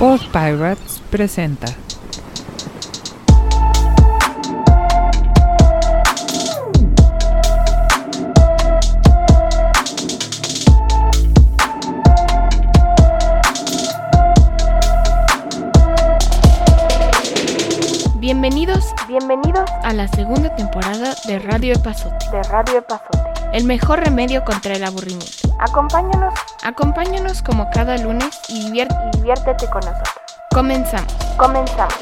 Post Pirates presenta. Bienvenidos, bienvenidos a la segunda temporada de Radio Epazote. de Radio Epazote. El mejor remedio contra el aburrimiento. Acompáñanos Acompáñanos como cada lunes y divierte. y diviértete con nosotros. Comenzamos. Comenzamos.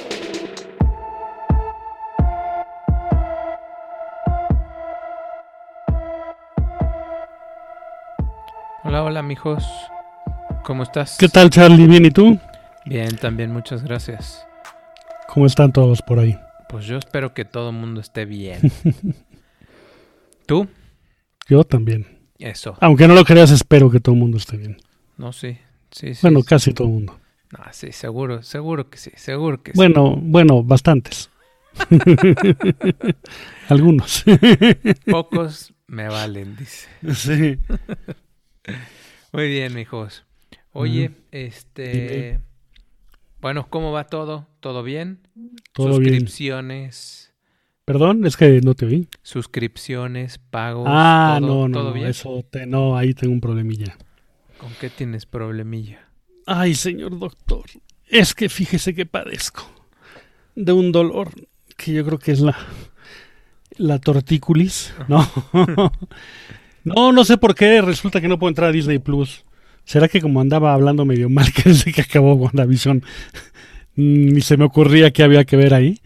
Hola, hola, mijos. ¿Cómo estás? ¿Qué tal, Charlie? ¿Bien y tú? Bien, también, muchas gracias. ¿Cómo están todos por ahí? Pues yo espero que todo el mundo esté bien. ¿Tú? Yo también. Eso. Aunque no lo creas, espero que todo el mundo esté bien. No, sí. Sí, sí. Bueno, sí. casi todo el mundo. No, sí, seguro, seguro que sí, seguro que Bueno, bueno, bastantes. Algunos. sí. Pocos me valen, dice. sí. Muy bien, mijos. Oye, este... Bueno, ¿cómo va todo? ¿Todo bien? Todo bien. Perdón, es que no te oí. suscripciones, pagos. Ah, todo, no, no, ¿todo no, bien? eso te, no, ahí tengo un problemilla. ¿Con qué tienes problemilla? Ay, señor doctor, es que fíjese que padezco de un dolor que yo creo que es la la tortícolis, ¿no? no, no sé por qué resulta que no puedo entrar a Disney Plus. ¿Será que como andaba hablando medio mal que desde que acabó WandaVision ni se me ocurría que había que ver ahí?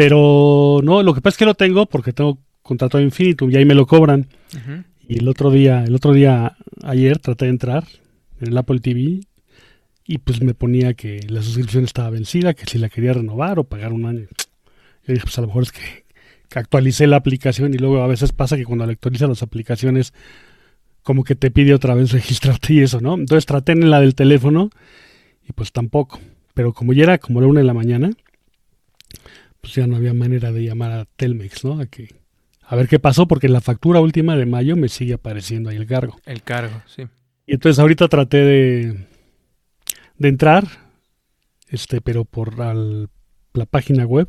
Pero no, lo que pasa es que lo tengo porque tengo contrato de Infinitum y ahí me lo cobran. Y el otro día, el otro día, ayer traté de entrar en el Apple TV y pues me ponía que la suscripción estaba vencida, que si la quería renovar o pagar un año. Yo dije, pues a lo mejor es que, que actualicé la aplicación y luego a veces pasa que cuando actualizas las aplicaciones como que te pide otra vez registrarte y eso, ¿no? Entonces traté en la del teléfono y pues tampoco. Pero como ya era como la una de la mañana, pues ya no había manera de llamar a Telmex, ¿no? A que a ver qué pasó, porque en la factura última de mayo me sigue apareciendo ahí el cargo. El cargo, sí. Y entonces ahorita traté de, de entrar, este, pero por al- la página web,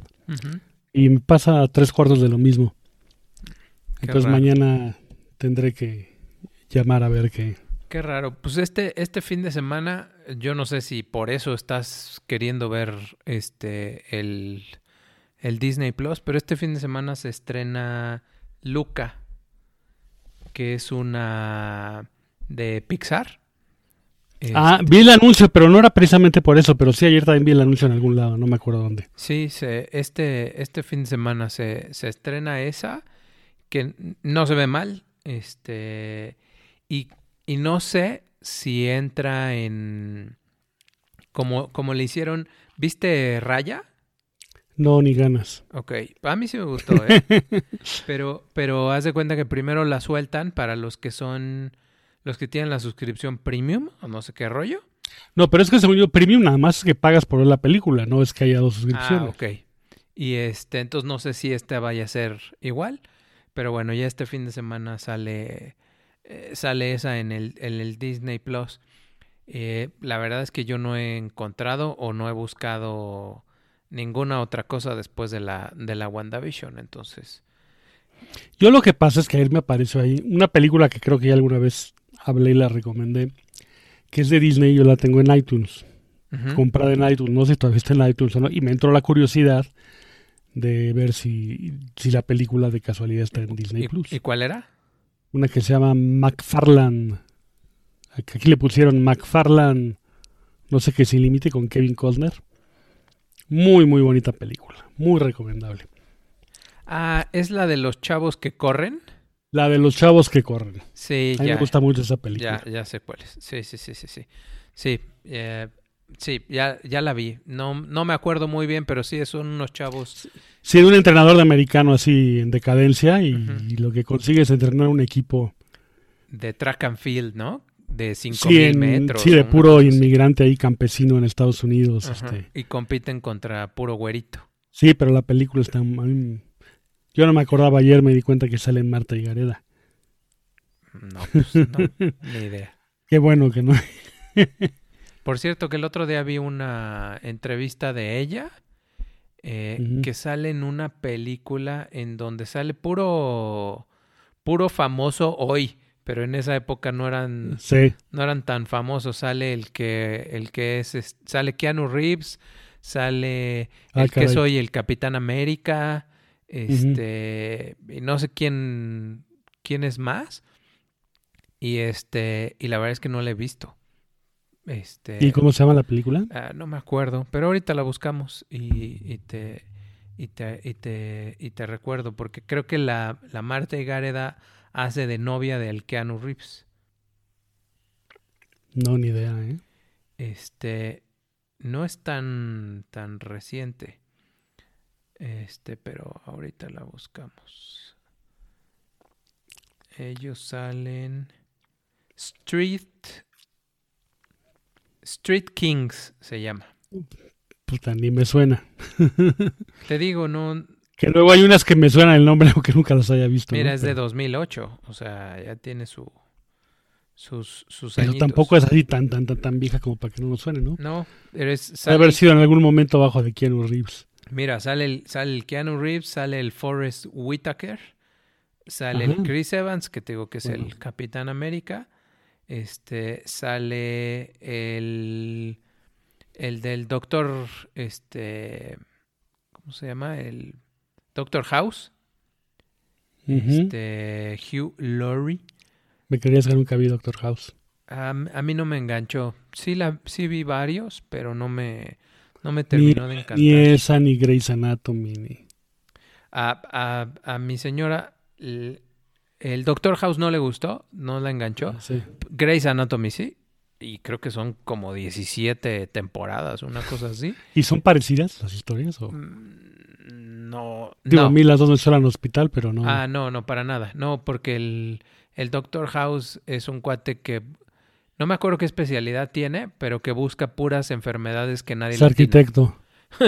y me pasa tres cuartos de lo mismo. Qué entonces raro. mañana tendré que llamar a ver qué. Qué raro. Pues este, este fin de semana, yo no sé si por eso estás queriendo ver este el, el Disney Plus, pero este fin de semana se estrena Luca, que es una de Pixar. Ah, Este, vi el anuncio, pero no era precisamente por eso, pero sí ayer también vi el anuncio en algún lado, no me acuerdo dónde. Sí, se, este, este fin de semana se, se estrena esa, que no se ve mal, este, y, y no sé si entra en, como, como le hicieron, ¿viste Raya? No, ni ganas. Ok, a mí sí me gustó, ¿eh? pero, pero haz de cuenta que primero la sueltan para los que son, los que tienen la suscripción premium, o no sé qué rollo. No, pero es que según yo, Premium nada más es que pagas por ver la película, no es que haya dos Ah, suscripciones. ok. Y este, entonces no sé si este vaya a ser igual, pero bueno, ya este fin de semana sale, eh, sale esa en el, en el Disney Plus. Eh, la verdad es que yo no he encontrado o no he buscado ninguna otra cosa después de la, de la WandaVision, entonces. Yo lo que pasa es que ayer me apareció ahí una película que creo que ya alguna vez hablé y la recomendé, que es de Disney, yo la tengo en iTunes, comprada en iTunes, no sé si todavía está en iTunes o no, y me entró la curiosidad de ver si, si la película de casualidad está en Disney ¿Y, Plus. y cuál era? Una que se llama McFarland. Aquí aquí le pusieron McFarland, no sé qué sin límite, con Kevin Costner. Muy, muy bonita película, muy recomendable. Ah, es la de los chavos que corren. La de los chavos que corren. Sí, A mí ya. me gusta mucho esa película. Ya, ya sé cuál es. Sí, sí, sí, sí, sí. Sí, eh, sí, ya, ya la vi. No, no me acuerdo muy bien, pero sí, son unos chavos. Sí, de un entrenador de americano así en decadencia y, y lo que consigue es entrenar un equipo de track and field, ¿no? De 5000 sí, metros. sí, de puro así. inmigrante ahí campesino en Estados Unidos. Este. Y compiten contra puro güerito. Sí, pero la película está... Yo no me acordaba ayer, me di cuenta que sale Marta y Gareda. No, pues no, ni idea. Qué bueno que no. Por cierto, que el otro día vi una entrevista de ella eh, que sale en una película en donde sale puro puro famoso hoy, pero en esa época no eran Sí. no eran tan famosos. Sale el que el que es, es- sale Keanu Reeves, sale Ah, el que soy el Capitán América, este y no sé quién quién es más. Y este y la verdad es que no la he visto. Este ¿Y cómo se llama la película? Ah, no me acuerdo, pero ahorita la buscamos y, y te y te y te y te recuerdo porque creo que la la Marta Gareda hace de novia del Keanu Reeves. No, ni idea, ¿eh? Este no es tan tan reciente. Este, pero ahorita la buscamos. Ellos salen Street Street Kings se llama. Puta, ni me suena. Te digo, no, Que luego hay unas que me suenan el nombre aunque nunca las haya visto. Mira, ¿no? es de Pero- 2008, o sea, ya tiene su sus sus Pero añitos. tampoco es así tan, tan, tan, tan vieja como para que no nos suene, ¿no? No, eres Debe haber sido en algún momento abajo de Keanu Reeves. Mira, sale el sale el Keanu Reeves, sale el Forrest Whitaker, sale el. Chris Evans, que te digo que es el. Capitán América. Este, sale el el del Doctor este ¿cómo se llama? El Doctor House, este Hugh Laurie. Me quería saber nunca vi Doctor House. A, a mí no me enganchó. Sí, la, sí vi varios, pero no me, no me Ni, terminó de encantar. ni esa, ni Grey's Anatomy, ni... A, a, a mi señora, el, el Doctor House no le gustó, no la enganchó. Sí. Grey's Anatomy sí. Y creo que son como 17 temporadas, una cosa así. ¿Y son parecidas las historias? O... Mm, No, Digo, no. a mí las dos me suenan al hospital, pero no. Ah, no, no, para nada. No, porque el, el Doctor House es un cuate que... No me acuerdo qué especialidad tiene, pero que busca puras enfermedades que nadie es le atina. arquitecto.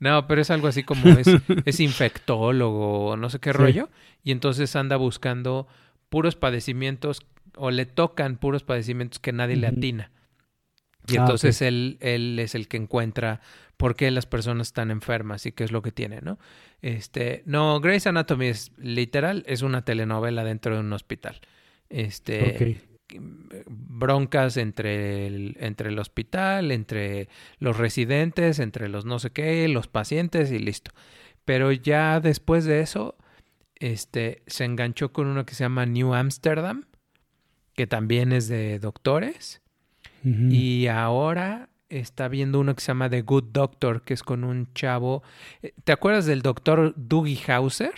No, pero es algo así como es, es infectólogo o no sé qué Sí. rollo. Y entonces anda buscando puros padecimientos o le tocan puros padecimientos que nadie le atina. Y Ah, entonces él, él es el que encuentra por qué las personas están enfermas y qué es lo que tiene, ¿no? Este, no, Grey's Anatomy es literal, es una telenovela dentro de un hospital. Este, Ok. broncas entre el, entre el hospital, entre los residentes, entre los no sé qué, los pacientes y listo. Pero ya después de eso, este, se enganchó con uno que se llama New Amsterdam, que también es de doctores. Y ahora está viendo uno que se llama The Good Doctor, que es con un chavo. Eh, ¿Te acuerdas del doctor Dougie Hauser?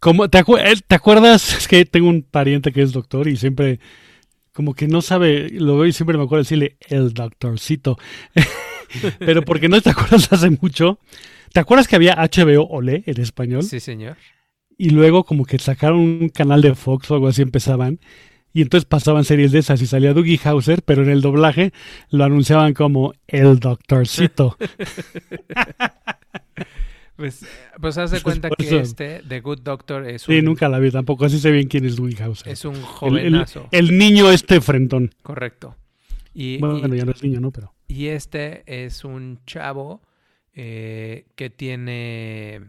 Como, ¿te, acu- eh, ¿Te acuerdas? Es que tengo un pariente que es doctor y siempre, como que no sabe, lo veo y siempre me acuerdo decirle el doctorcito. Pero porque no te acuerdas hace mucho. ¿Te acuerdas que había HBO Olé en español? Sí, señor. Y luego como que sacaron un canal de Fox o algo así empezaban. Y entonces pasaban series de esas y salía Dougie Hauser, pero en el doblaje lo anunciaban como el doctorcito. Pues, pues haz de Pues cuenta que este The Good Doctor es un, Sí, nunca la vi tampoco, así sé bien quién es Dougie Hauser. es un El- el, jovenazo. el niño este frentón. Correcto. Y, Bueno, y- ya no es niño, ¿no? Pero... y este es un chavo eh, que tiene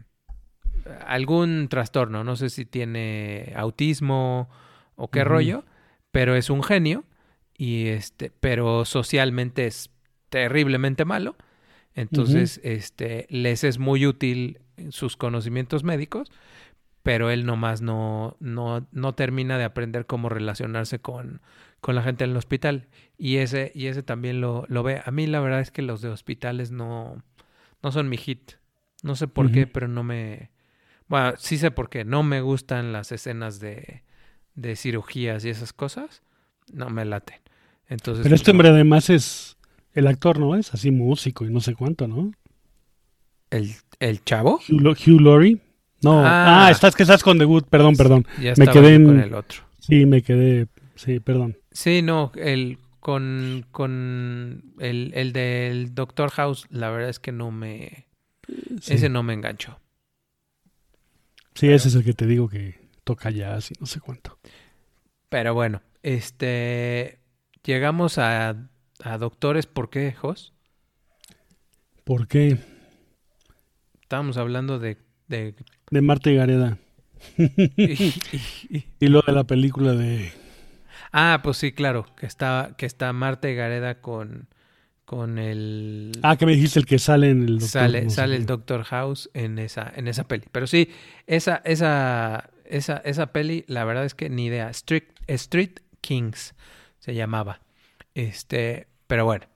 algún trastorno. No sé si tiene autismo o qué rollo, pero es un genio. Y este, pero socialmente es terriblemente malo. Entonces, este, les es muy útil sus conocimientos médicos, pero él nomás no, no, no termina de aprender cómo relacionarse con, con la gente en el hospital. Y ese, y ese también lo, lo ve. A mí la verdad es que los de hospitales no, no son mi hit. No sé por qué, pero no me... Bueno, sí sé por qué. No me gustan las escenas de, de cirugías y esas cosas. No me laten. Entonces, Pero este no. hombre además es el actor, ¿no? Es así músico y no sé cuánto, ¿no? ¿El, el chavo? Hugh, Laurie. No, Ah. ah, estás que estás con The Good, perdón, perdón. Ya Me quedé en- con el otro. Sí, me quedé, sí, perdón. Sí, no, el con, con el, el del Doctor House, la verdad es que no me... Sí, Ese no me enganchó. sí ese es el que te digo que toca jazz y no sé cuánto. Pero bueno, este... Llegamos a a doctores, ¿por qué, Jos? ¿Por qué? Estábamos hablando de... de... De Marta y Gareda. y- lo de la película de... Ah, pues sí, claro, que está, que está Marta y Gareda con, con el... Ah, que me dijiste el que sale en el doctor. sale no sale el. Doctor House en esa, en esa peli. Pero sí, esa, esa, esa, esa peli, la verdad es que ni idea. Street, Street Kings se llamaba. Este, pero bueno.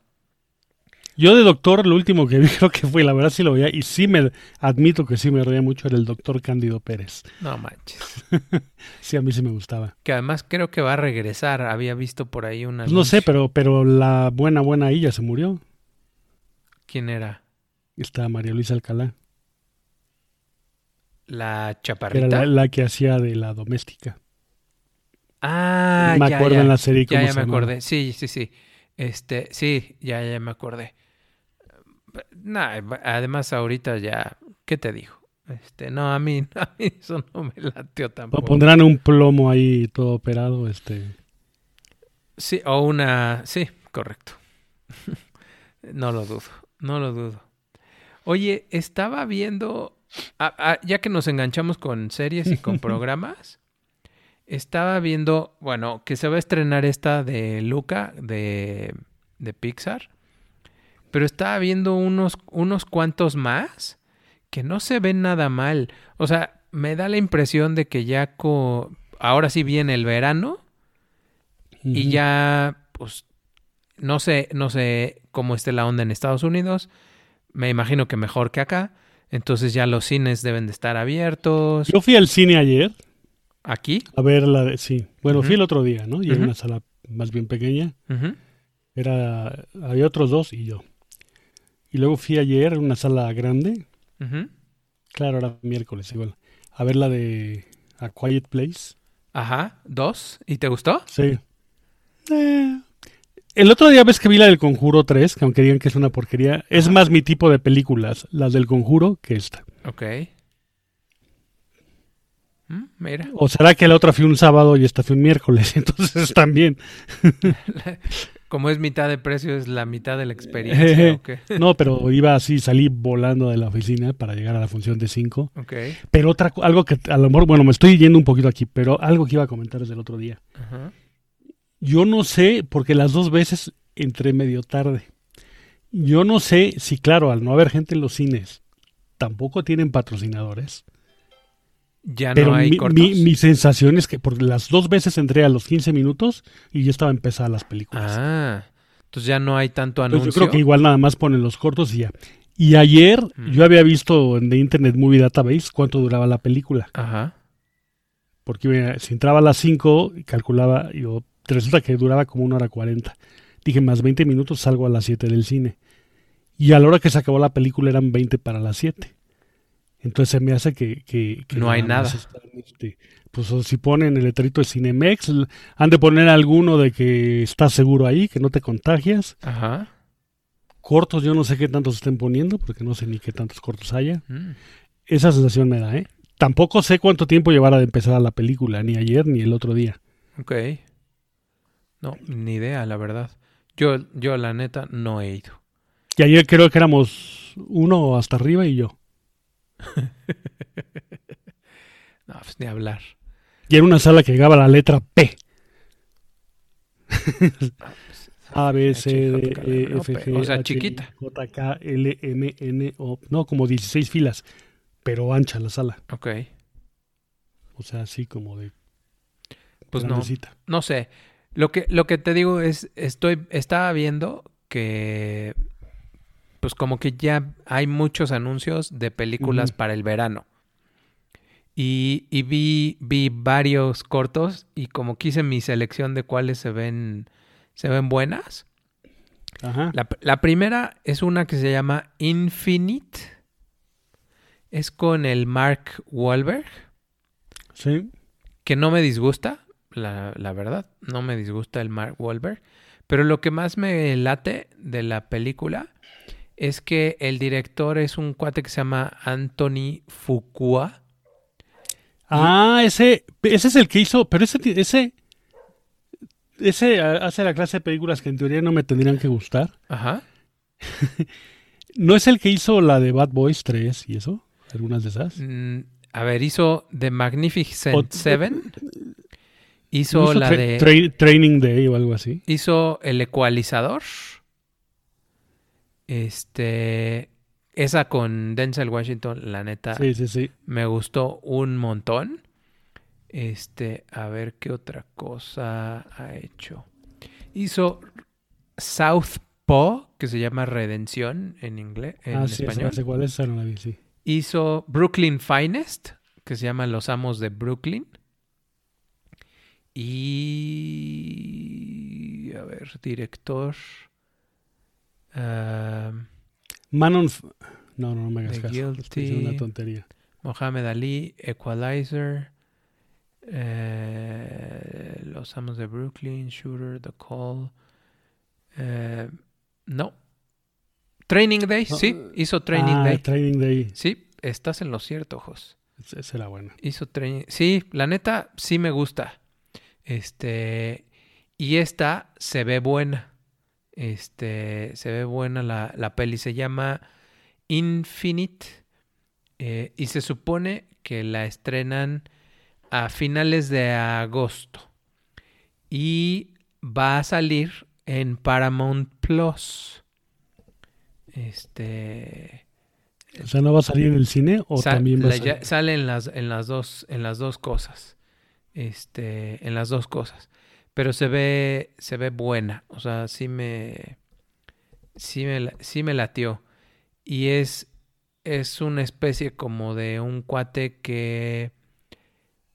Yo de doctor, lo último que vi creo que fue, la verdad sí lo veía, y sí me admito que sí me reía mucho, era el doctor Cándido Pérez. No manches. Sí, a mí sí me gustaba. Que además creo que va a regresar. Había visto por ahí una. Pues no sé, pero, pero la buena, buena ya se murió. ¿Quién era? Está María Luisa Alcalá, ¿La chaparrita? era la, la que hacía de la doméstica. Ah, me ya, acuerdo ya. en la serie Ya, cómo ya se me llamaba. acordé. Sí, sí, sí. Este, sí, ya, ya me acordé. Nah, además ahorita ya, ¿qué te digo? Este, no, a mí, a mí eso no me latió Po- tampoco. Pondrán un plomo ahí todo operado, este. Sí, o una, sí, correcto. no lo dudo, no lo dudo. Oye, estaba viendo, ah, ah, ya que nos enganchamos con series y con programas, estaba viendo, bueno, que se va a estrenar esta de Luca, de, de Pixar, pero estaba viendo unos, unos cuantos más que no se ven nada mal. O sea, me da la impresión de que ya co- ahora sí viene el verano y ya, pues, no sé, no sé cómo esté la onda en Estados Unidos. Me imagino que mejor que acá. Entonces ya los cines deben de estar abiertos. Yo fui al cine ayer Aquí. a ver la de. Sí, bueno, fui el otro día, ¿no? Y era Ujú. una sala más bien pequeña. Ujú. Era, había otros dos y yo. Y luego fui ayer a una sala grande. Claro, era miércoles igual. A ver la de A Quiet Place. Ajá. Dos. ¿Y te gustó? Sí. Eh, el otro día ves que vi la del Conjuro 3, que aunque digan que es una porquería, es más mi tipo de películas, las del Conjuro, que esta. Ok. Mm, Mira. O será que la otra fue un sábado y esta fue un miércoles, entonces también. Como es mitad de precio, es la mitad de la experiencia. ok. No, pero iba así, salí volando de la oficina para llegar a la función de 5. Ok. Pero otra, algo que a lo mejor, bueno, me estoy yendo un poquito aquí, pero algo que iba a comentar desde el otro día. Ajá. Yo no sé, porque las dos veces entré medio tarde. Yo no sé si, claro, al no haber gente en los cines, tampoco tienen patrocinadores. Ya pero no hay mi, cortos. mi- mi sensación es que por las dos veces entré a los 15 minutos y ya estaba empezada las películas. Ah. Entonces ya no hay tanto Entonces, anuncio. yo creo que igual nada más ponen los cortos y ya. Y ayer Mm. yo había visto en The Internet Movie Database cuánto duraba la película. Ajá. Porque mira, si entraba a las 5, calculaba, yo, resulta que duraba como una hora 40. Dije, más 20 minutos salgo a las 7 del cine. Y a la hora que se acabó la película eran 20 para las 7. Entonces se me hace que... que- que No hay nada este, pues si ponen el letrerito de Cinemex, han de poner alguno de que estás seguro ahí, que no te contagias. Ajá. Cortos, yo no sé qué tantos estén poniendo, porque no sé ni qué tantos cortos haya. Mm. Esa sensación me da, ¿eh? Tampoco sé cuánto tiempo llevará de empezar la película, ni ayer ni el otro día. Ok. No, ni idea, la verdad. Yo, yo la neta, no he ido. Y ayer creo que éramos uno hasta arriba y yo. No, pues ni hablar. Y era una sala que llegaba la letra P. A, B, C, D, E, F, G, o sea, chiquita. J, K, L, M, N, O. No, como 16 filas, pero ancha la sala. Ok. O sea, así como de Pues no, no sé. Lo que, lo que te digo es, estoy, estaba viendo que, pues como que ya hay muchos anuncios de películas para el verano. Y, y vi, vi varios cortos y como que hice mi selección de cuáles se ven, se ven buenas. Ajá. La, la primera es una que se llama Infinite. Es con el Mark Wahlberg, Sí. que no me disgusta, la, la verdad, no me disgusta el Mark Wahlberg. Pero lo que más me late de la película es que el director es un cuate que se llama Anthony Fuqua. Ah, ese, ese es el que hizo, pero ese, ese ese hace la clase de películas que en teoría no me tendrían que gustar. Ajá. ¿No es el que hizo la de Bad Boys 3 y eso? ¿Algunas de esas? Mm, a ver, hizo The Magnificent O- Seven. Hizo la de. Tra- Training Day o algo así. Hizo El Ecualizador. Este. Esa con Denzel Washington, la neta, Sí, sí, sí. me gustó un montón. Este, a ver qué otra cosa ha hecho. Hizo Southpaw, que se llama Redención en inglés, en ah, sí, español. esa, esa no la vi, sí. Hizo Brooklyn Finest, que se llama Los Amos de Brooklyn. Y. A ver, director. ah, Manon... No, no, no me hagas caso. Guilty. Diciendo una tontería. Mohamed Ali, Equalizer. eh, Los Amos de Brooklyn, Shooter, The Call. eh, no. Training Day, No, sí, hizo Training ah, Day. Training Day. Sí, estás en lo cierto, Jos. Esa esa era buena. Hizo training. Sí, la neta sí me gusta. Este. Y esta se ve buena. Este. Se ve buena la, la peli. Se llama Infinite. eh, y se supone que la estrenan a finales de agosto. Y va a salir en Paramount Plus. Este. O sea, ¿no va a salir en el cine o también va a salir? sale en las, en las dos, en las dos cosas. Este, en las dos cosas. Pero se ve, se ve buena. O sea, sí me, sí me, sí me latió. Y es, es una especie como de un cuate que,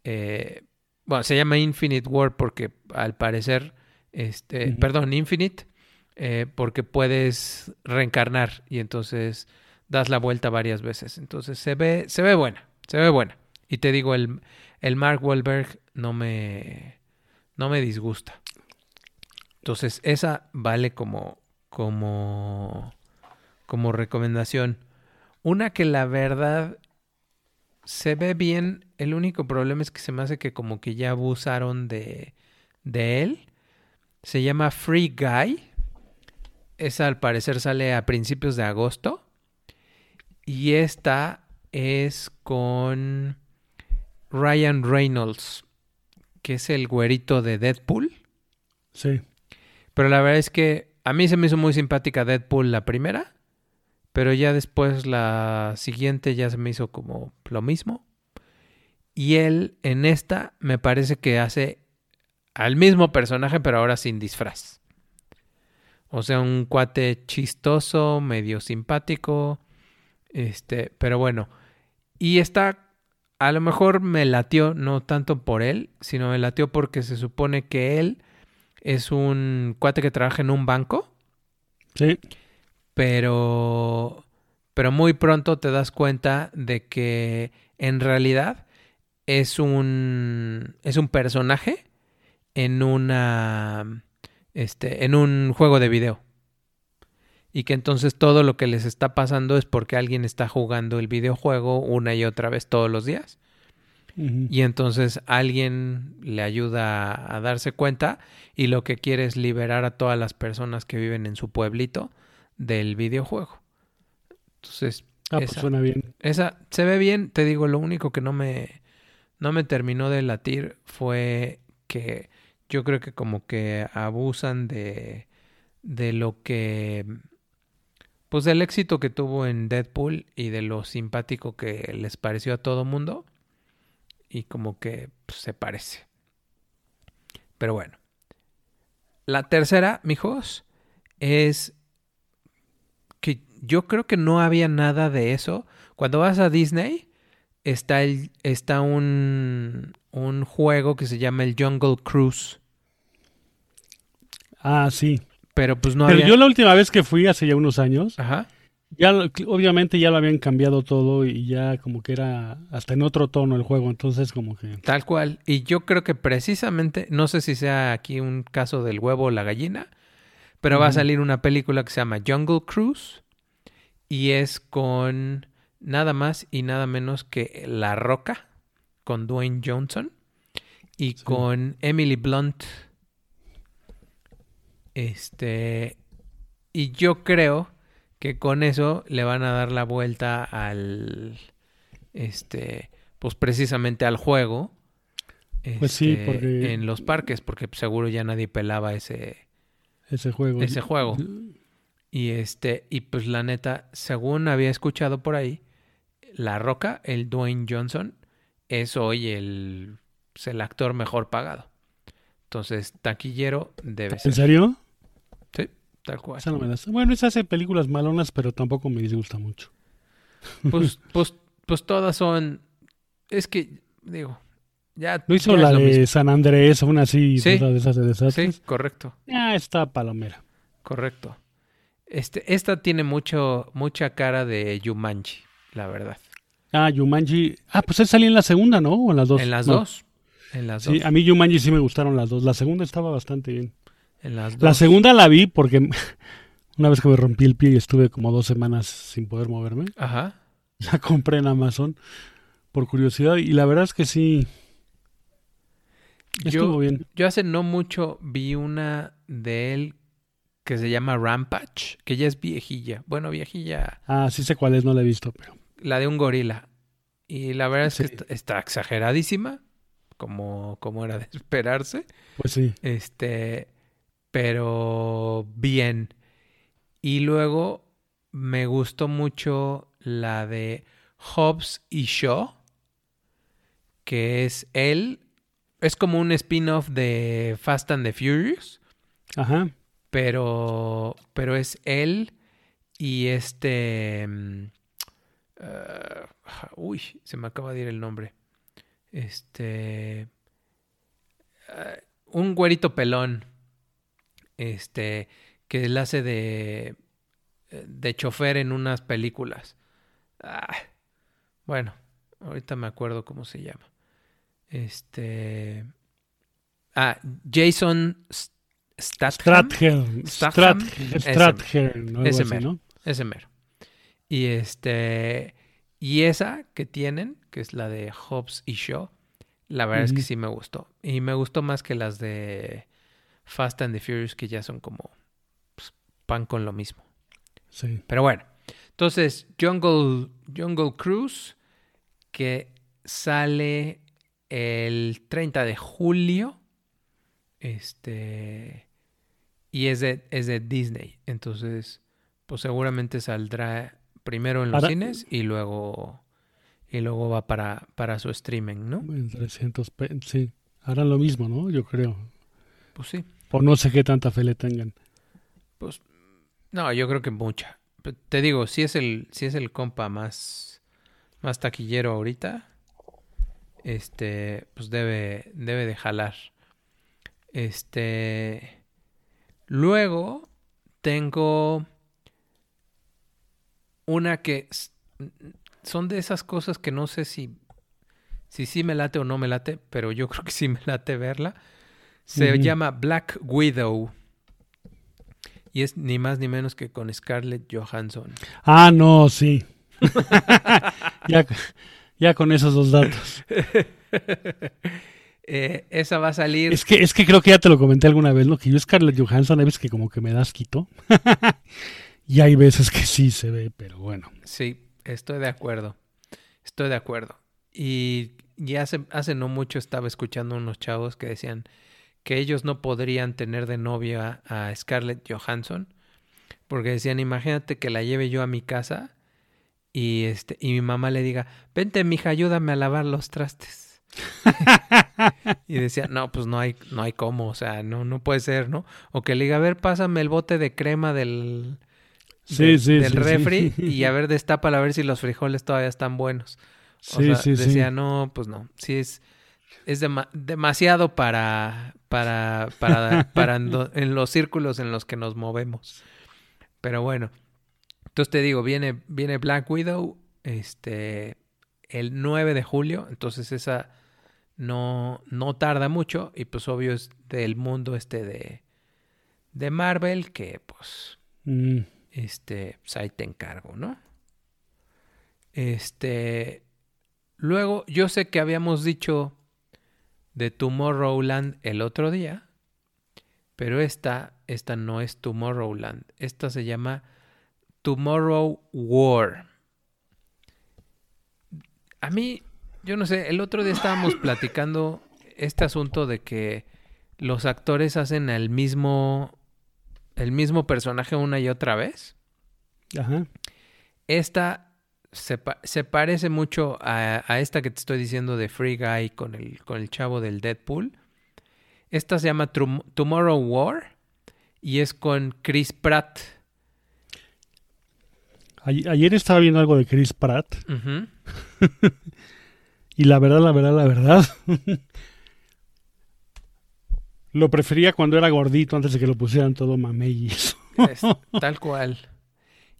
eh, bueno, se llama Infinite War porque al parecer, este, perdón, Infinite, eh, porque puedes reencarnar y entonces das la vuelta varias veces. Entonces se ve, se ve buena, se ve buena. Y te digo, el, el Mark Wahlberg no me, no me disgusta. Entonces esa vale como, como, como recomendación. Una que la verdad se ve bien, el único problema es que se me hace que como que ya abusaron de, de él. Se llama Free Guy. Esa al parecer sale a principios de agosto. Y esta es con Ryan Reynolds, que es el güerito de Deadpool. Sí. Pero la verdad es que a mí se me hizo muy simpática Deadpool la primera. Pero ya después la siguiente ya se me hizo como lo mismo. Y él en esta me parece que hace al mismo personaje, pero ahora sin disfraz. O sea, un cuate chistoso, medio simpático. Este, pero bueno. Y esta a lo mejor me latió, no tanto por él, sino me latió porque se supone que él es un cuate que trabaja en un banco Sí. pero pero muy pronto te das cuenta de que en realidad es un es un personaje en una este en un juego de video y que entonces todo lo que les está pasando es porque alguien está jugando el videojuego una y otra vez todos los días y entonces alguien le ayuda a darse cuenta y lo que quiere es liberar a todas las personas que viven en su pueblito del videojuego. Entonces, Ah, pues esa, suena bien. esa se ve bien, te digo, lo único que no me no me terminó de latir fue que yo creo que como que abusan de de lo que pues del éxito que tuvo en Deadpool y de lo simpático que les pareció a todo mundo y como que pues, se parece. Pero bueno. La tercera, mijos, es que yo creo que no había nada de eso. Cuando vas a Disney, está, el, está un, un juego que se llama el Jungle Cruise. Ah, sí. Pero pues no Pero había... yo la última vez que fui, hace ya unos años, Ajá. ya obviamente ya lo habían cambiado todo y ya como que era hasta en otro tono el juego, entonces como que... Tal cual. Y yo creo que precisamente, no sé si sea aquí un caso del huevo o la gallina, pero va a salir una película que se llama Jungle Cruise y es con nada más y nada menos que La Roca, con Dwayne Johnson y Sí. con Emily Blunt. Este, y yo creo que con eso le van a dar la vuelta al, este, pues precisamente al juego. Pues sí, este, porque- en los parques, porque seguro ya nadie pelaba ese, Ese juego. ese juego. Y este, y pues la neta, según había escuchado por ahí, La Roca, el Dwayne Johnson, es hoy el, el actor mejor pagado. Entonces, taquillero debe ¿En ser. serio? Sí, tal cual. Esa no me la sé. Bueno, esa hace películas malonas, pero tampoco me disgusta mucho. Pues, pues, pues todas son. Es que, digo, ya. ¿No hizo la de mismo. San Andrés, una así, Sí. otra de esas de desastres? Sí, correcto, Ah, está palomera. correcto. Este, esta tiene mucho, mucha cara de Yumanji, la verdad. Ah, Yumanji. Ah, pues él salía en la segunda, ¿no? ¿O en las dos? En las No. dos. En las Sí, dos. a mí Yumanji sí me gustaron las dos. La segunda estaba bastante bien. En las dos. La segunda la vi porque una vez que me rompí el pie y estuve como dos semanas sin poder moverme, Ajá. la compré en Amazon por curiosidad y la verdad es que sí. Estuvo Yo, bien. yo hace no mucho vi una de él que se llama Rampage, que ya es viejilla. Bueno, viejilla, Ah, sí sé cuál es, no la he visto, pero. la de un gorila. Y la verdad es que está, está exageradísima, como, como era de esperarse. Pues sí. Este, pero bien. Y luego me gustó mucho la de Hobbs y Shaw, que es él. Es como un spin-off de Fast and the Furious, Ajá. pero, pero es él y este... mm, ah, uy, se me acaba de ir el nombre. Este... ah, un güerito pelón. Este... Que él hace de... De chofer en unas películas. Ah, bueno, ahorita me acuerdo cómo se llama. Este... Ah, Jason Statham. Strather. Ese- mero. ¿no? Ese mero. Y este. Y esa que tienen, que es la de Hobbs y Shaw, la verdad es que sí me gustó. Y me gustó más que las de Fast and the Furious, que ya son como pues, pan con lo mismo. Sí. Pero bueno. Entonces, Jungle, Jungle Cruise, que sale el 30 de julio. Este. Y es de, es de Disney. Entonces, pues seguramente saldrá primero en los cines y luego. Y luego va para, para su streaming, ¿no? En 300 pe- sí. Harán lo mismo, ¿no? Yo creo. Pues sí. Por no sé qué tanta fe le tengan. Pues. No, yo creo que mucha. Te digo, si es el, si es el compa más, más taquillero ahorita, este, pues debe, debe de jalar. Este, luego tengo una que son de esas cosas que no sé si, si sí me late o no me late, pero yo creo que sí me late verla. Se llama Black Widow. Y es ni más ni menos que con Scarlett Johansson. Ah, no, sí. ya, ya con esos dos datos. Eh, esa va a salir. Es que, es que creo que ya te lo comenté alguna vez, ¿no? Que yo Scarlett Johansson hay veces que como que me das quito. y hay veces que sí se ve, pero bueno. Sí, estoy de acuerdo. Estoy de acuerdo. Y, y hace, hace no mucho estaba escuchando unos chavos que decían que ellos no podrían tener de novia a Scarlett Johansson. Porque decían, imagínate que la lleve yo a mi casa y este, y mi mamá le diga, vente mija, ayúdame a lavar los trastes. y decía, no, pues no hay, no hay cómo, o sea, no, no puede ser, ¿no? O que le diga, a ver, pásame el bote de crema del, Sí, del- sí, del sí, refri y a ver, destápala a ver si los frijoles todavía están buenos. O Sí, sea, sí, sí. decía, no, pues no, sí es, es dema- demasiado para, para, para, para en los círculos en los que nos movemos. Pero bueno, entonces te digo, viene, viene Black Widow, este, el 9 de julio, entonces esa no, no tarda mucho y pues obvio es del mundo este de, de Marvel que pues Mm, este, pues ahí te encargo, ¿no? Este, luego yo sé que habíamos dicho de Tomorrowland el otro día, Pero esta, esta no es Tomorrowland. Esta se llama Tomorrow War. A mí, yo no sé, el otro día estábamos platicando este asunto de que los actores hacen el mismo el mismo personaje una y otra vez. Ajá. Esta se, pa- se parece mucho a, a esta que te estoy diciendo de Free Guy con el, con el chavo del Deadpool. Esta se llama Tomorrow War y es con Chris Pratt. Ay- ayer estaba viendo algo de Chris Pratt y la verdad, la verdad, la verdad. lo prefería cuando era gordito antes de que lo pusieran todo mamey tal cual.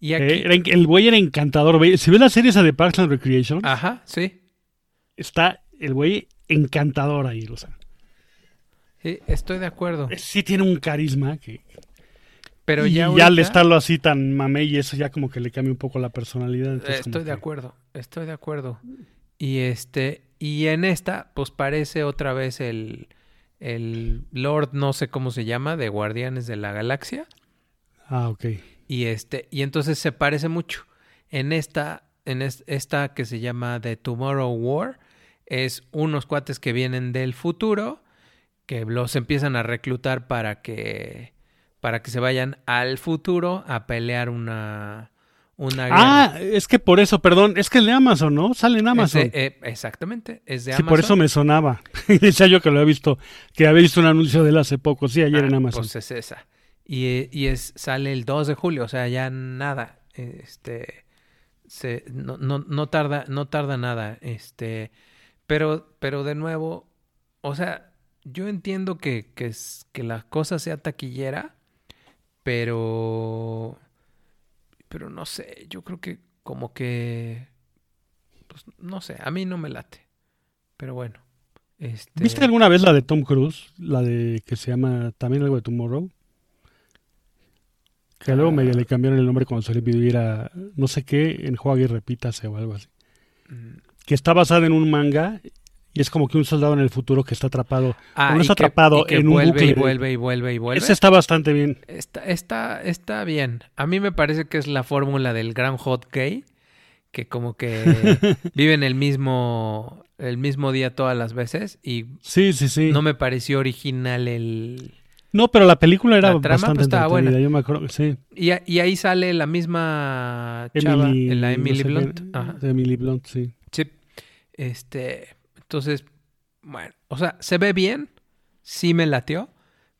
Y aquí... Eh, el güey era encantador. Si ves la serie esa de Parks and Recreation, Ajá, sí. está el güey encantador ahí. O sea, Sí, estoy de acuerdo. sí tiene un carisma que... Pero y ya, ya, ahorita- al estarlo así tan mamey y eso ya como que le cambia un poco la personalidad. como Estoy de que- acuerdo, estoy de acuerdo. Y este, y en esta, pues parece otra vez el, el Lord, no sé cómo se llama, de Guardianes de la Galaxia. Ah, ok. Y este, y entonces se parece mucho. En esta, en es- esta que se llama The Tomorrow War, es unos cuates que vienen del futuro, que los empiezan a reclutar para que, para que se vayan al futuro a pelear una, una guerra. Ah, es que por eso, perdón, es que es de Amazon, ¿no? Sale en Amazon. Eh, exactamente, es de sí, Amazon. por eso me sonaba. Y decía yo que lo había visto, que había visto un anuncio de él hace poco, sí, ayer Ah, en Amazon. Pues es esa. Y, eh, y es, sale el 2 de julio, o sea, ya nada. Este. Se, no, no, no tarda, no tarda nada. Este. Pero, pero de nuevo, o sea, yo entiendo que, que, que la cosa sea taquillera, pero. Pero no sé, yo creo que como que. Pues no sé, a mí no me late. Pero bueno. Este, ¿Viste alguna vez la de Tom Cruise? La de que se llama también algo de Tomorrow. Que luego medio le cambiaron el nombre cuando el video y era no sé qué, en Juega y Repítase o algo así. mm, Que está basada en un manga y es como que un soldado en el futuro que está atrapado. Ah, Uno y está que- atrapado en un vuelve bucle y vuelve y vuelve y vuelve. Ese está bastante bien. Está, está, está bien. A mí me parece que es la fórmula del gran hot gay, que como que vive en el mismo, el mismo día todas las veces y Sí, sí, sí. no No, me pareció original el... pero la película era La trama, bastante pues, estaba buena. Yo me acuerdo, sí. Y, a- y ahí sale la misma chava, Emily, la no Emily sé qué- Blunt. Ajá. Emily Blunt, sí. Sí. Este, entonces, bueno, o sea, se ve bien, sí me latió,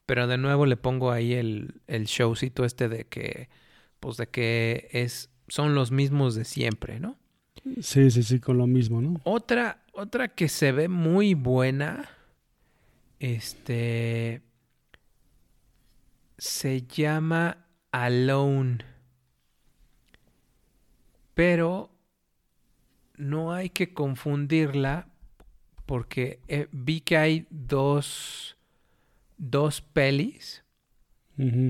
pero de nuevo le pongo ahí el, el showcito este de que, pues de que es, son los mismos de siempre, ¿no? Sí, sí, sí, con lo mismo, ¿no? Otra, otra que se ve muy buena, este, se llama Alone, pero no hay que confundirla porque eh, vi que hay dos, dos pelis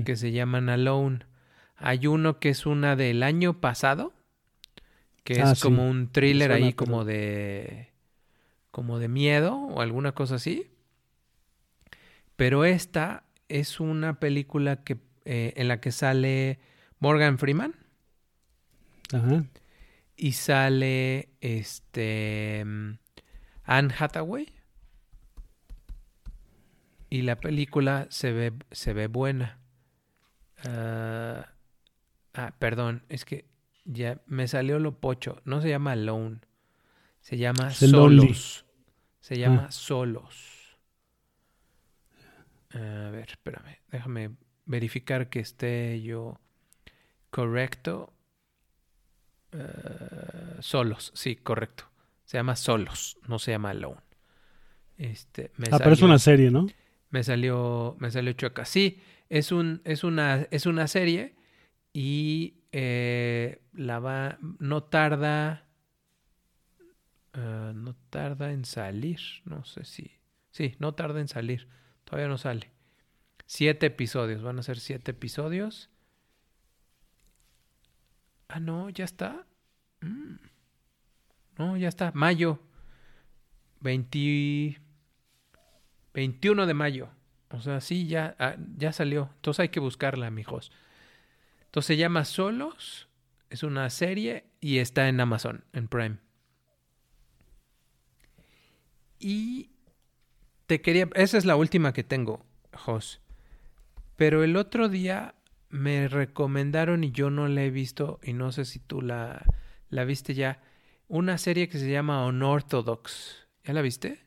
que se llaman Alone. Hay uno que es una del año pasado, que Ah, es sí. como un thriller suena, ahí pero- como de como de miedo o alguna cosa así. Pero esta es una película que eh, en la que sale Morgan Freeman. Ajá. y sale este mm, Anne Hathaway. Y la película se ve se ve buena. Ah, ah perdón es que ya me salió lo pocho. No se llama Alone. Se llama. Solos. Se llama Ah. Solos a ver espérame déjame verificar que esté yo correcto eh, solos, sí, correcto. Se llama Solos, no se llama Alone. Este, me Ah, pero es una serie, ¿no? me salió, me salió chueca. Sí, es un, es una, es una serie y eh, la va, no tarda, eh, no tarda en salir. No sé si, sí, no tarda en salir. Todavía no sale. Siete episodios, van a ser siete episodios. Ah, no, ya está. Mm. No, ya está. Mayo. 20... 21 de mayo. O sea, sí, ya, ah, ya salió. Entonces hay que buscarla, mijos. Entonces se llama Solos. Es una serie y está en Amazon, en Prime. Y te quería. Esa es la última que tengo, Jos. Pero el otro día me recomendaron y yo no la he visto y no sé si tú la, la viste ya. Una serie que se llama Unorthodox. ¿Ya la viste?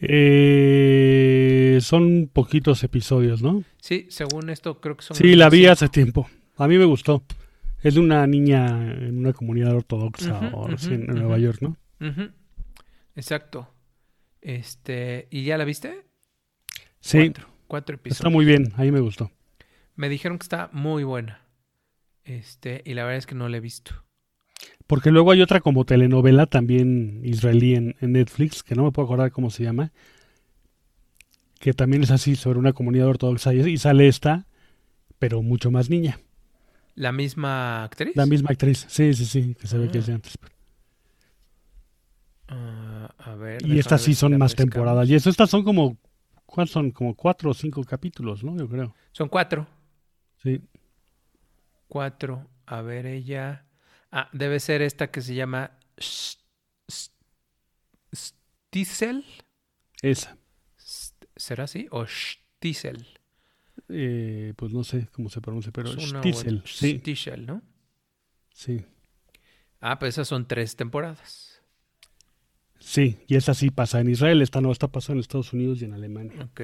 Eh, son poquitos episodios, ¿no? Sí, según esto creo que son... Sí, la vi cinco. hace tiempo. A mí me gustó. Es de una niña en una comunidad ortodoxa o en Nueva. York, ¿no? Exacto. Este, ¿y ya la viste? Sí, Cuatro, cuatro episodios. está muy bien. A mí me gustó. Me dijeron que está muy buena. Este, y la verdad es que no la he visto. Porque luego hay otra como telenovela también israelí en, en Netflix, que no me puedo acordar cómo se llama, que también es así sobre una comunidad ortodoxa y, y sale esta, pero mucho más niña. ¿La misma actriz? La misma actriz. Sí, sí, sí, que se ve que es de Ah. antes. Ah, a ver. Y estas sí son más pescamos. temporadas. Y eso, estas son como, ¿cuántos son? Como cuatro o cinco capítulos, ¿no? Yo creo. Son cuatro. Sí. Cuatro. A ver, ella. Ah, debe ser esta que se llama. Stiesel. Esa. ¿Será así? O Stiesel. Eh, pues no sé cómo se pronuncia, pero Stiesel. Sí, Stiesel, ¿no? sí. Ah, pues esas son tres temporadas. Sí, y esta sí pasa en Israel, esta no, esta pasa en Estados Unidos y en Alemania. Ok.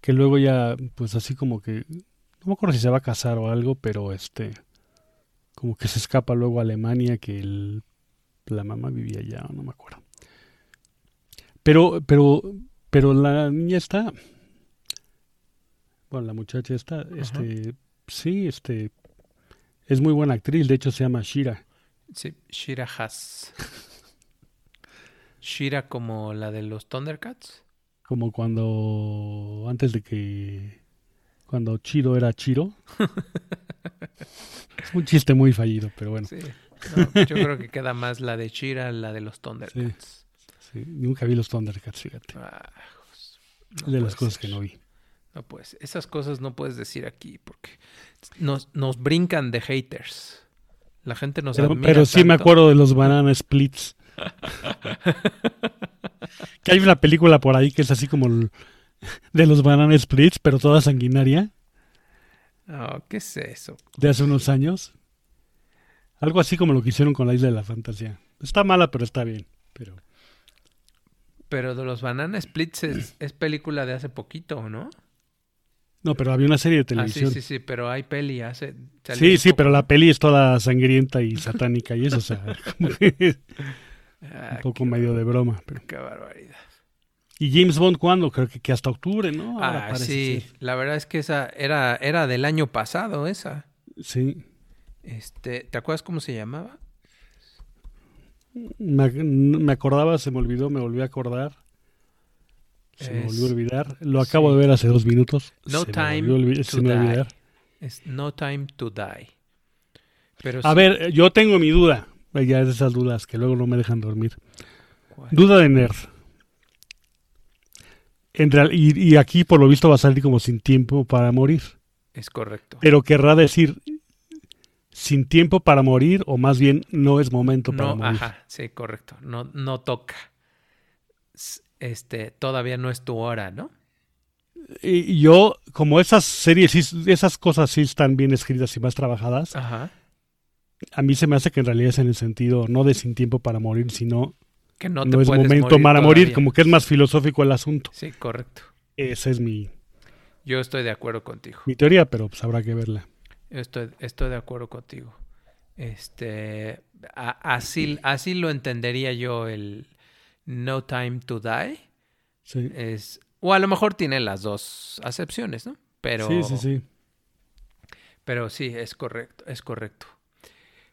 Que luego ya, pues así como que, no me acuerdo si se va a casar o algo, pero este, como que se escapa luego a Alemania, que el, la mamá vivía allá, no me acuerdo. Pero, pero, pero la niña está, bueno, la muchacha está, este, sí, este, es muy buena actriz, de hecho se llama Shira. Sí, Shira Haas. Shira como la de los Thundercats. Como cuando, antes de que, cuando Chiro era Chiro. es un chiste muy fallido, pero bueno, Sí. No, yo creo que queda más la de Shira, la de los Thundercats. sí, nunca vi los Thundercats, fíjate. Ah, no de las cosas que no vi. No pues, esas cosas no puedes decir aquí porque nos, nos brincan de haters. La gente nos Pero, admira pero sí me acuerdo de los Banana Splits. que hay una película por ahí que es así como el- de los Banana Splits, pero toda sanguinaria, Oh, ¿Qué es eso? de hace unos años. Algo así como lo que hicieron con la Isla de la Fantasía. Está mala, pero está bien. Pero Pero de los Banana Splits es, es película de hace poquito, ¿no? No, pero había una serie de Ah, sí, televisión. sí, sí, pero hay peli hace... Sí, sí, poco. pero la peli es toda sangrienta y satánica y eso, o sea, Ah, un poco medio de broma. Pero... Qué barbaridad. ¿Y James Bond cuándo? Creo que, que hasta octubre, ¿no? Ahora Ah, sí. ser. La verdad es que esa era, era del año pasado, esa. Sí. Este, ¿te acuerdas cómo se llamaba? Me, me acordaba, se me olvidó, me volví a acordar. Se me volvió a olvidar. Lo acabo sí. de ver hace dos minutos. No se me time volvió to se me die. olvidar. Es No Time to Die. Pero A sí- ver, yo tengo mi duda. Ya es de esas dudas que luego no me dejan dormir. ¿cuál? Duda de nerd. En real- y, y aquí por lo visto va a salir como sin tiempo para morir. Es correcto. Pero querrá decir sin tiempo para morir o más bien no es momento para No, morir. ajá, sí, correcto. No, no toca. Este, todavía no es tu hora, ¿no? Y yo, como esas series, esas cosas sí están bien escritas y más trabajadas, Ajá. A mí se me hace que en realidad es en el sentido no de sin tiempo para morir, sino Que no, no, es momento morir para morir, como que es más filosófico el asunto. Sí, correcto. Esa es mi, Yo estoy de acuerdo contigo. mi teoría, pero pues habrá que verla. Estoy, estoy de acuerdo contigo. Este, a- así, así lo entendería yo el No Time to Die. Sí, Es, o a lo mejor tiene las dos acepciones, ¿no? Pero sí, sí, sí. Pero sí, es correcto, es correcto.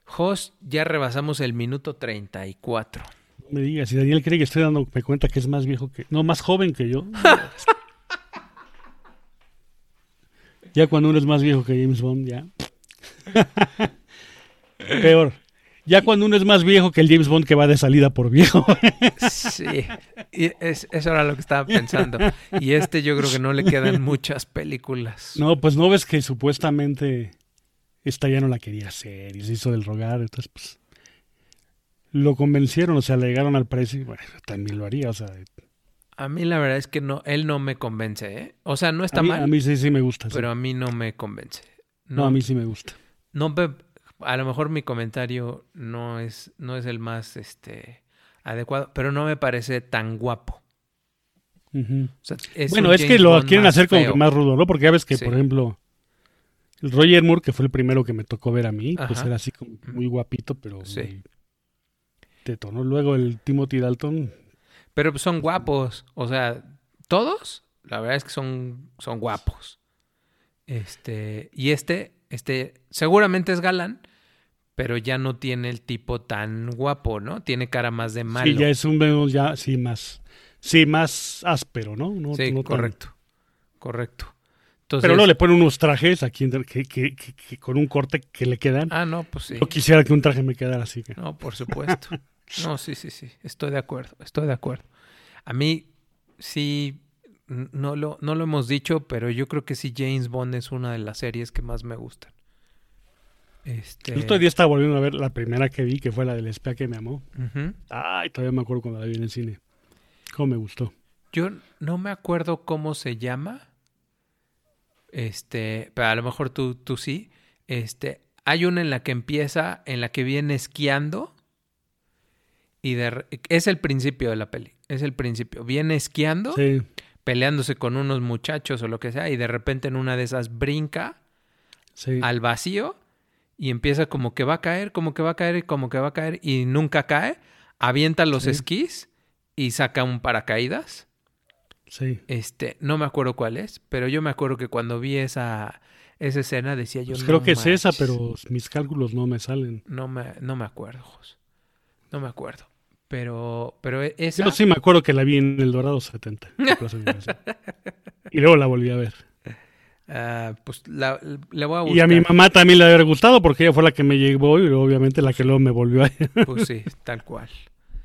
Jos, ya rebasamos el minuto 34. No me digas, si Daniel cree que estoy dándome cuenta que es más viejo que... No, más joven que yo. ya cuando uno es más viejo que James Bond, ya. Peor. Ya cuando uno es más viejo que el James Bond que va de salida por viejo. Sí, y es, eso era lo que estaba pensando. Y este yo creo que no le quedan muchas películas. No, pues no ves que supuestamente esta ya no la quería hacer y se hizo del rogar, entonces pues lo convencieron, o sea, le llegaron al precio y bueno, también lo haría, o sea, A mí la verdad es que no, él no me convence, ¿eh? O sea, no está a mí, mal, a mí sí, sí me gusta. sí. pero a mí no me convence. no, a mí sí me gusta. no a lo mejor mi comentario no es, no es el más este adecuado, pero no me parece tan guapo. Ujú. O sea, es Bueno, es que lo quieren hacer como que más rudo, ¿no? Porque ya ves que, Sí. por ejemplo, el Roger Moore, que fue el primero que me tocó ver a mí, pues era así como muy guapito, pero Sí. muy teto, ¿no? Luego el Timothy Dalton, Pero pues son guapos. O sea, todos, la verdad es que son, son guapos. Este, y este, este, seguramente es galán, pero ya no tiene el tipo tan guapo, ¿no? Tiene cara más de malo. sí, ya es un menos ya, sí, más, sí, más áspero, ¿no? No- Sí, no tan- correcto. Entonces, Pero luego le ponen unos trajes aquí que, que- que- que con un corte que le quedan. Ah, no, pues sí. Yo quisiera que un traje me quedara así. que- No, por supuesto. No, sí, sí, sí. Estoy de acuerdo. Estoy de acuerdo. A mí sí no lo, no lo hemos dicho, pero yo creo que sí James Bond es una de las series que más me gustan. Este. El otro día estaba volviendo a ver la primera que vi, que fue la del espía que me amó. Ujú. Ay, todavía me acuerdo cuando la vi en el cine. Cómo me gustó. Yo no me acuerdo cómo se llama. Este, pero a lo mejor tú, tú sí. Este, hay una en la que empieza, en la que viene esquiando. Y de, es el principio de la peli. Es el principio. Viene esquiando. Sí, peleándose con unos muchachos o lo que sea, y de repente en una de esas brinca sí. al vacío y empieza como que va a caer, como que va a caer, como que va a caer, y nunca cae, avienta los Sí. esquís y saca un paracaídas. Sí. Este, no me acuerdo cuál es, pero yo me acuerdo que cuando vi esa, esa escena decía yo. Pues "No creo que es esa, manches". pero mis cálculos no me salen. No me, no me acuerdo, Jos. No me acuerdo. Pero, pero e- esa. Yo sí me acuerdo que la vi en el Dorado 70. en Plaza Universidad. y luego la volví a ver. ah, pues la, le voy a buscar. Y a mi mamá también le había gustado porque ella fue la que me llevó y obviamente la que luego me volvió a, Pues sí, tal cual.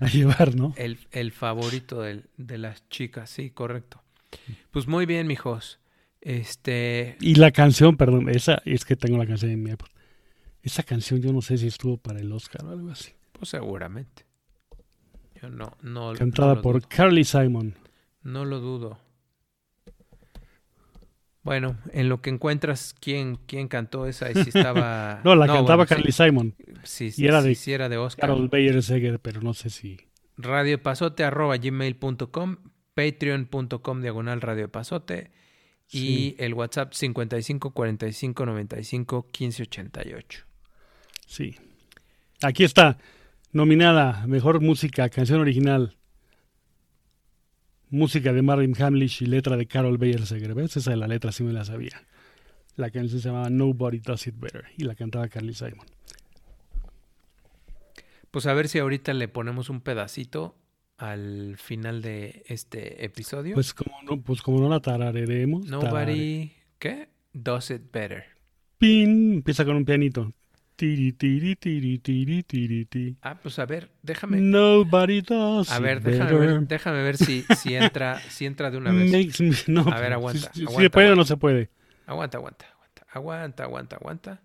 A llevar, ¿no? El, el favorito del- de las chicas, sí, correcto. Pues muy bien, mijos. Este, Y la canción, perdón, esa, es que tengo la canción en mi iPod. Esa canción yo no sé si estuvo para el Oscar o algo así. pues seguramente. Yo no, no, no Cantada lo por dudo. Carly Simon. No lo dudo. Bueno, en lo que encuentras quién, quién cantó esa y si estaba. No, la cantaba bueno, Carly Simon. Sí, sí, y era sí, de sí era de Oscar. Carol Bayer Seger, pero no sé si. radiopasote arroba gmail.com, patreon.com diagonal radiopasote y el WhatsApp 55 45 95 15 88. Sí. Aquí está. Nominada Mejor Música, Canción Original. Música de Marvin Hamlish y letra de Carol Bayer Seger. ¿Ves? Esa de la letra sí me la sabía. La canción se llamaba Nobody Does It Better y la cantaba Carly Simon. Pues a ver si ahorita le ponemos un pedacito al final de este episodio. Pues como no, pues como no la tarareremos. tarare- Nobody, ¿qué? Does it better. Pin, empieza con un pianito. Tiri, tiri, tiri, tiri, tiri, ti. Ah, pues a ver, déjame. Nobody does A ver, déjame better. ver, déjame ver si, si entra, si entra de una vez. Makes me- no, A ver, aguanta, Si, si aguanta, se puede o no se puede. Aguanta, aguanta, aguanta. Aguanta, aguanta, aguanta.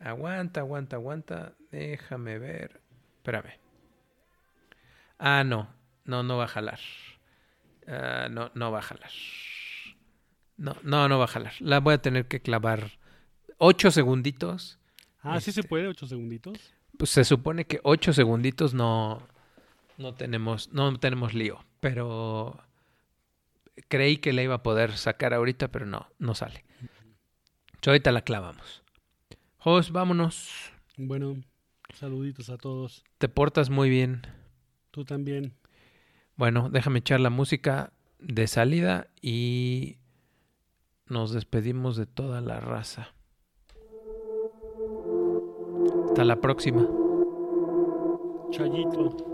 Aguanta, aguanta, aguanta. Déjame ver. Espérame. Ah, no. No, no va a jalar. Ah, no, no va a jalar. No, no, no va a jalar. La voy a tener que clavar ocho segunditos. Ah, sí se Este. puede, ocho segunditos. Pues se supone que ocho segunditos no, no tenemos, no tenemos lío. Pero creí que la iba a poder sacar ahorita, pero no, no sale. Yo ahorita la clavamos. Jos, vámonos. Bueno, saluditos a todos. Te portas muy bien. Tú también. Bueno, déjame echar la música de salida y nos despedimos de toda la raza. Hasta la próxima. Chayito.